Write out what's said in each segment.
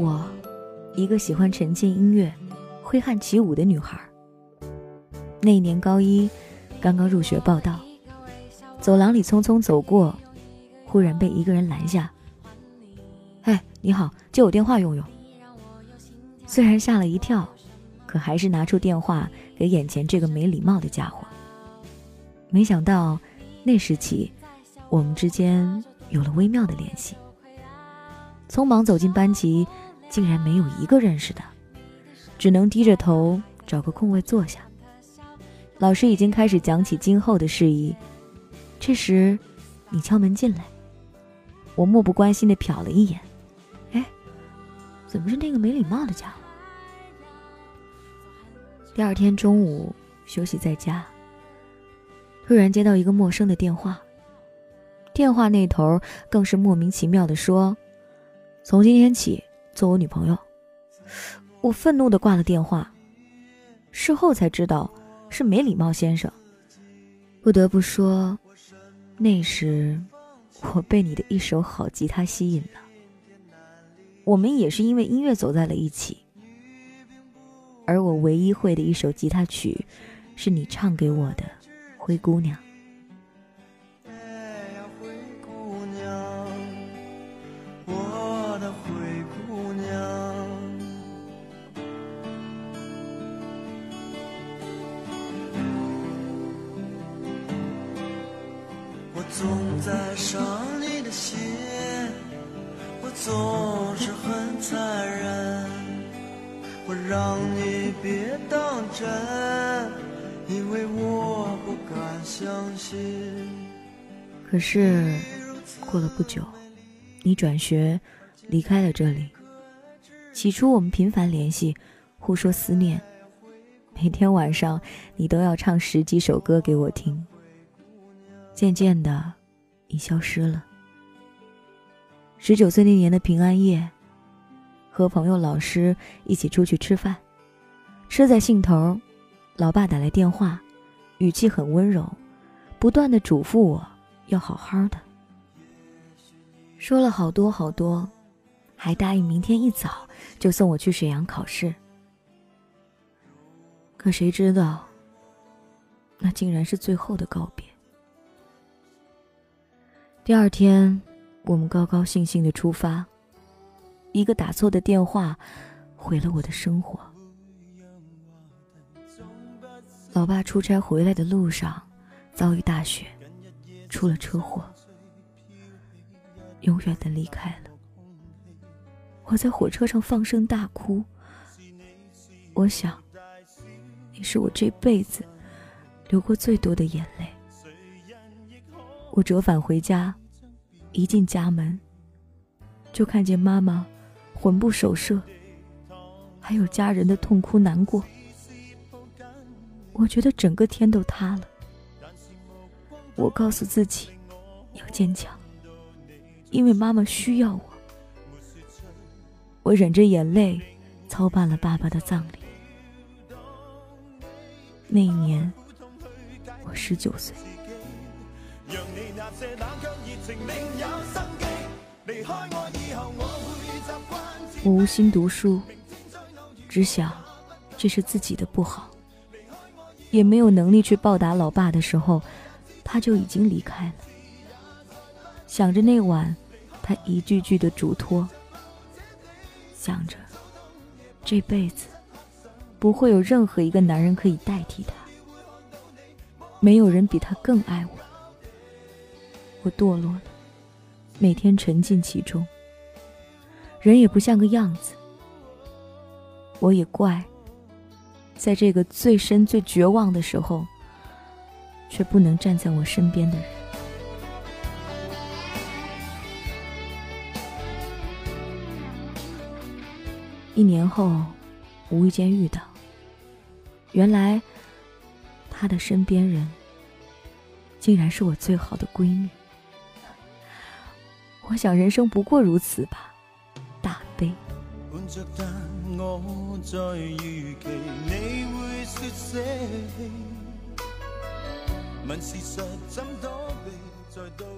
我，一个喜欢沉浸音乐、挥汗起舞的女孩。那年高一，刚刚入学报道，走廊里匆匆走过，忽然被一个人拦下。哎，你好，借我电话用用。虽然吓了一跳，可还是拿出电话给眼前这个没礼貌的家伙。没想到，那时起，我们之间有了微妙的联系。匆忙走进班级，竟然没有一个认识的，只能低着头找个空位坐下。老师已经开始讲起今后的事宜，这时，你敲门进来，我漠不关心的瞟了一眼，哎，怎么是那个没礼貌的家伙？第二天中午休息在家，突然接到一个陌生的电话，电话那头更是莫名其妙的说。从今天起，做我女朋友。我愤怒的挂了电话，事后才知道是没礼貌先生。不得不说，那时我被你的一手好吉他吸引了。我们也是因为音乐走在了一起，而我唯一会的一首吉他曲，是你唱给我的《灰姑娘》。总在伤你的心，我总是很残忍，我让你别当真，因为我不敢相信。可是过了不久，你转学离开了这里。起初我们频繁联系，互说思念，每天晚上你都要唱十几首歌给我听。渐渐的，你消失了。十九岁那年的平安夜，和朋友、老师一起出去吃饭，吃在兴头，老爸打来电话，语气很温柔，不断的嘱咐我要好好的，说了好多好多，还答应明天一早就送我去沈阳考试。可谁知道，那竟然是最后的告别。第二天，我们高高兴兴的出发。一个打错的电话，毁了我的生活。老爸出差回来的路上，遭遇大雪，出了车祸，永远的离开了。我在火车上放声大哭。我想，你是我这辈子流过最多的眼泪。我折返回家。一进家门，就看见妈妈魂不守舍，还有家人的痛哭难过。我觉得整个天都塌了。我告诉自己要坚强，因为妈妈需要我。我忍着眼泪操办了爸爸的葬礼。那一年，我十九岁。让你那些冷却热情另有生机我无心读书，只想这是自己的不好，也没有能力去报答老爸的时候，他就已经离开了。想着那晚他一句句的嘱托，想着这辈子不会有任何一个男人可以代替他，没有人比他更爱我。我堕落了，每天沉浸其中，人也不像个样子。我也怪，在这个最深、最绝望的时候，却不能站在我身边的人。一年后，无意间遇到，原来他的身边人，竟然是我最好的闺蜜。我想人生不过如此吧，大悲。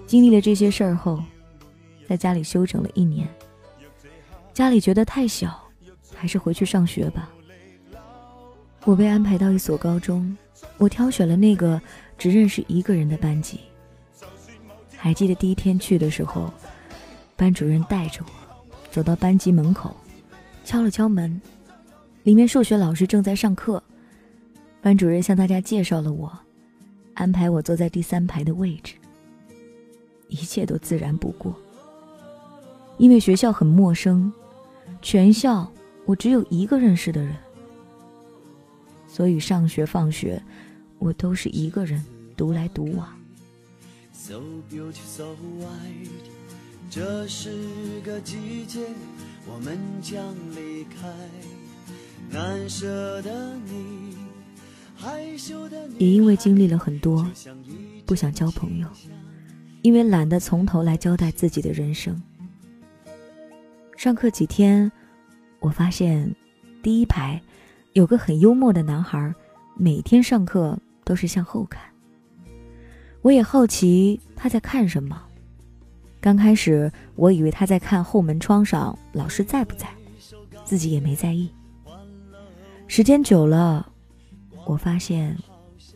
经历了这些事儿后，在家里休整了一年，家里觉得太小，还是回去上学吧。我被安排到一所高中，我挑选了那个只认识一个人的班级。还记得第一天去的时候，班主任带着我走到班级门口，敲了敲门，里面数学老师正在上课。班主任向大家介绍了我，安排我坐在第三排的位置。一切都自然不过，因为学校很陌生，全校我只有一个认识的人，所以上学放学我都是一个人独来独往。So beautiful, so white。这是个季节，我们将离开。难舍的你，害羞的你。也因为经历了很多，不想交朋友，因为懒得从头来交代自己的人生。上课几天，我发现第一排有个很幽默的男孩，每天上课都是向后看。我也好奇他在看什么。刚开始我以为他在看后门窗上老师在不在，自己也没在意。时间久了，我发现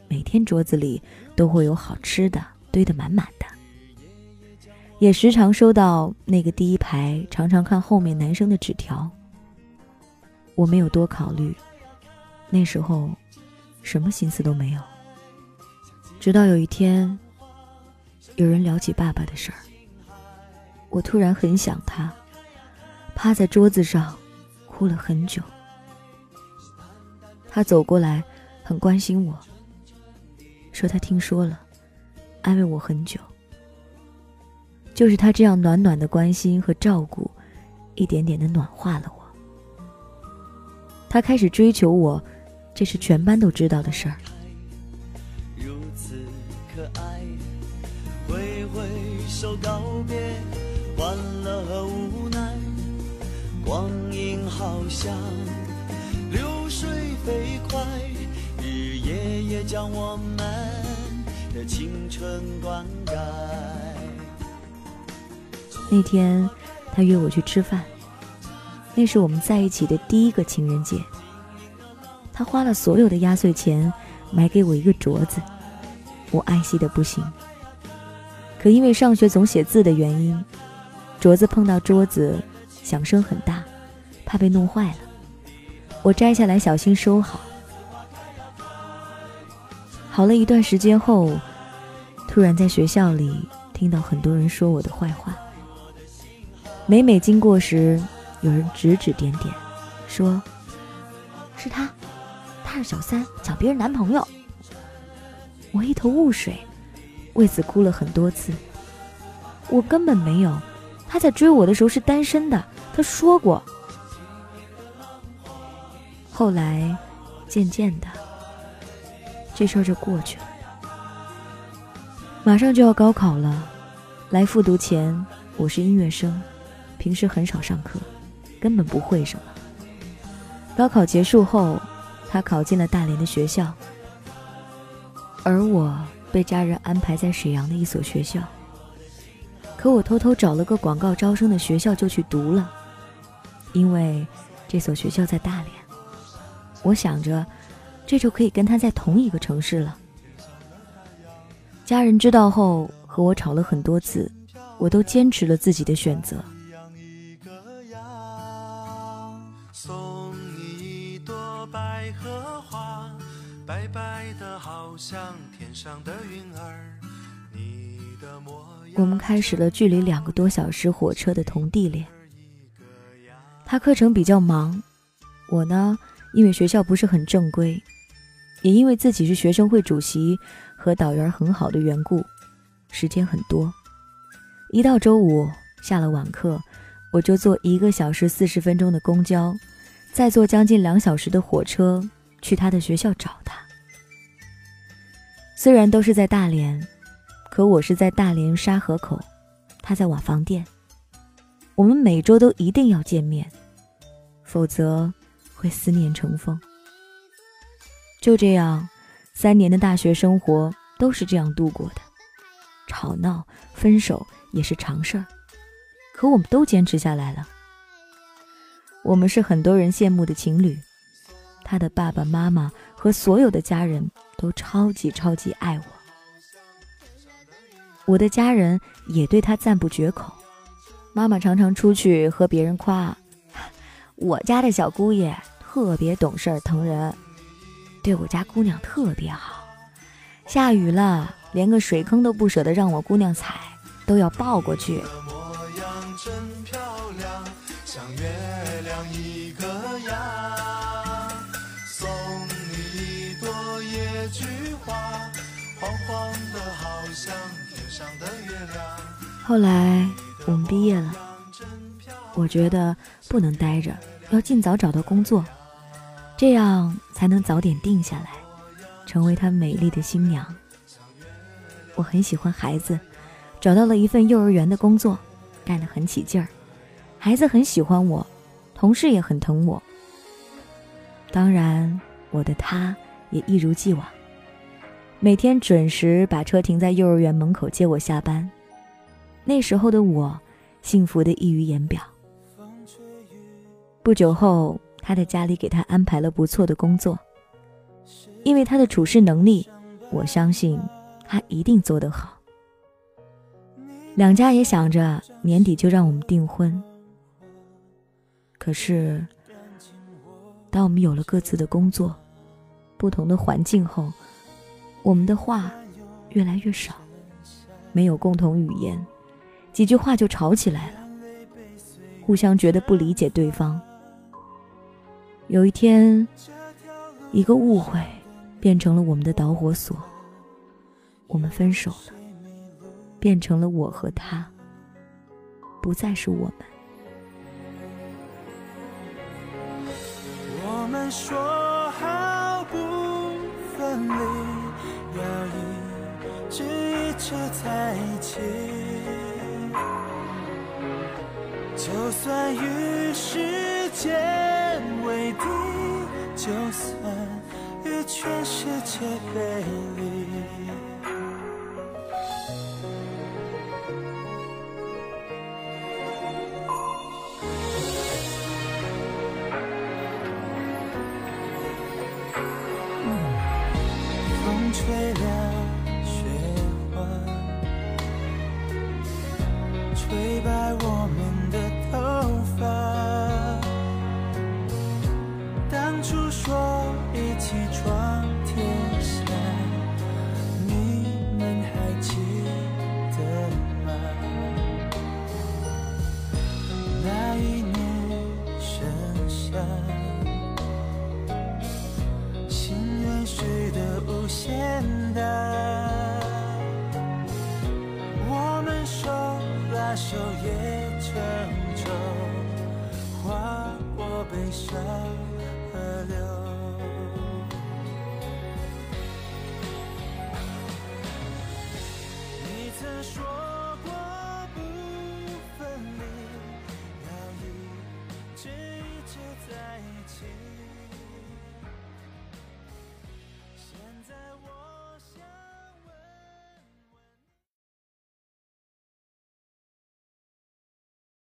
每天桌子里都会有好吃的堆得满满的，也时常收到那个第一排常常看后面男生的纸条。我没有多考虑，那时候什么心思都没有。直到有一天，有人聊起爸爸的事儿，我突然很想他，趴在桌子上哭了很久。他走过来，很关心我，说他听说了，安慰我很久。就是他这样暖暖的关心和照顾，一点点的暖化了我。他开始追求我，这是全班都知道的事儿。挥挥手告别，欢乐和无奈，光阴好像流水飞快，日夜夜将我们的青春灌溉。那天，他约我去吃饭，那是我们在一起的第一个情人节。他花了所有的压岁钱买给我一个镯子，我爱惜的不行。可因为上学总写字的原因，镯子碰到桌子，响声很大，怕被弄坏了。我摘下来小心收好。好了一段时间后，突然在学校里听到很多人说我的坏话。每每经过时，有人指指点点，说：“是他，他是小三，抢别人男朋友。”我一头雾水。为此哭了很多次。我根本没有，他在追我的时候是单身的，他说过。后来，渐渐的，这事儿就过去了。马上就要高考了，来复读前，我是音乐生，平时很少上课，根本不会什么。高考结束后，他考进了大连的学校，而我。被家人安排在沈阳的一所学校，可我偷偷找了个广告招生的学校就去读了，因为这所学校在大连，我想着这就可以跟他在同一个城市了。家人知道后和我吵了很多次，我都坚持了自己的选择。白白的，好像天上的云儿，你的模样我们开始了距离两个多小时火车的同地恋。他课程比较忙，我呢，因为学校不是很正规，也因为自己是学生会主席和导员很好的缘故，时间很多。一到周五下了晚课，我就坐一个小时四十分钟的公交，再坐将近两小时的火车去他的学校找他。虽然都是在大连，可我是在大连沙河口，他在瓦房店。我们每周都一定要见面，否则会思念成风。就这样，三年的大学生活都是这样度过的，吵闹、分手也是常事儿，可我们都坚持下来了。我们是很多人羡慕的情侣。他的爸爸妈妈和所有的家人都超级超级爱我，我的家人也对他赞不绝口。妈妈常常出去和别人夸，我家的小姑爷特别懂事疼人，对我家姑娘特别好。下雨了，连个水坑都不舍得让我姑娘踩，都要抱过去。后来我们毕业了，我觉得不能待着，要尽早找到工作，这样才能早点定下来，成为他美丽的新娘。我很喜欢孩子，找到了一份幼儿园的工作，干得很起劲儿，孩子很喜欢我，同事也很疼我。当然，我的他也一如既往。每天准时把车停在幼儿园门口接我下班。那时候的我，幸福的溢于言表。不久后，他的家里给他安排了不错的工作，因为他的处事能力，我相信他一定做得好。两家也想着年底就让我们订婚。可是，当我们有了各自的工作、不同的环境后，我们的话越来越少，没有共同语言，几句话就吵起来了，互相觉得不理解对方。有一天，一个误会变成了我们的导火索，我们分手了，变成了我和他，不再是我们。我们说好不分离。要一直一直在一起，就算与时间为敌，就算与全世界背离。